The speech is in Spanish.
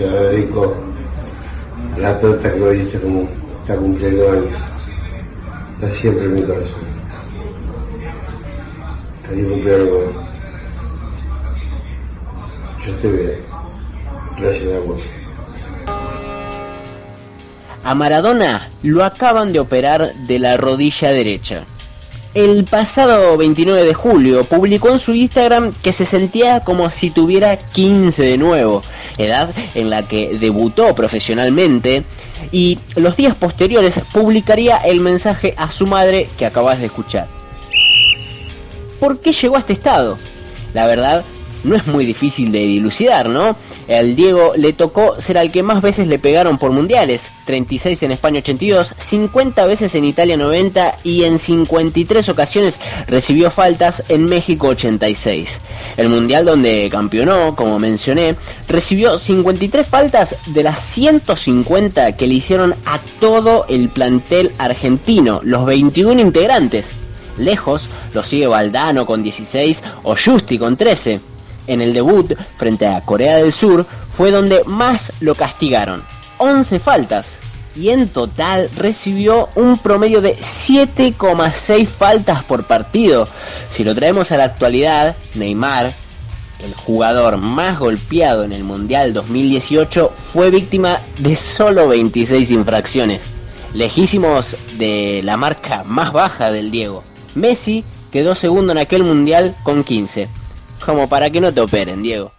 se la dedico a la torta que hoy está, como, está cumpliendo años. Está siempre en mi corazón. Feliz cumpleaños. Yo estoy bien. Gracias a vos. A Maradona lo acaban de operar de la rodilla derecha. El pasado 29 de julio publicó en su Instagram que se sentía como si tuviera 15 de nuevo, edad en la que debutó profesionalmente, y los días posteriores publicaría el mensaje a su madre que acabas de escuchar. ¿Por qué llegó a este estado? La verdad no es muy difícil de dilucidar, ¿no? El Diego le tocó ser al que más veces le pegaron por mundiales, 36 en España 82, 50 veces en Italia 90 y en 53 ocasiones recibió faltas en México 86. El mundial donde campeonó, como mencioné, recibió 53 faltas de las 150 que le hicieron a todo el plantel argentino, los 21 integrantes. Lejos lo sigue Valdano con 16 o Justi con 13 en el debut frente a Corea del Sur fue donde más lo castigaron. 11 faltas. Y en total recibió un promedio de 7,6 faltas por partido. Si lo traemos a la actualidad, Neymar, el jugador más golpeado en el Mundial 2018, fue víctima de solo 26 infracciones. Lejísimos de la marca más baja del Diego. Messi quedó segundo en aquel Mundial con 15 como para que no te operen, Diego.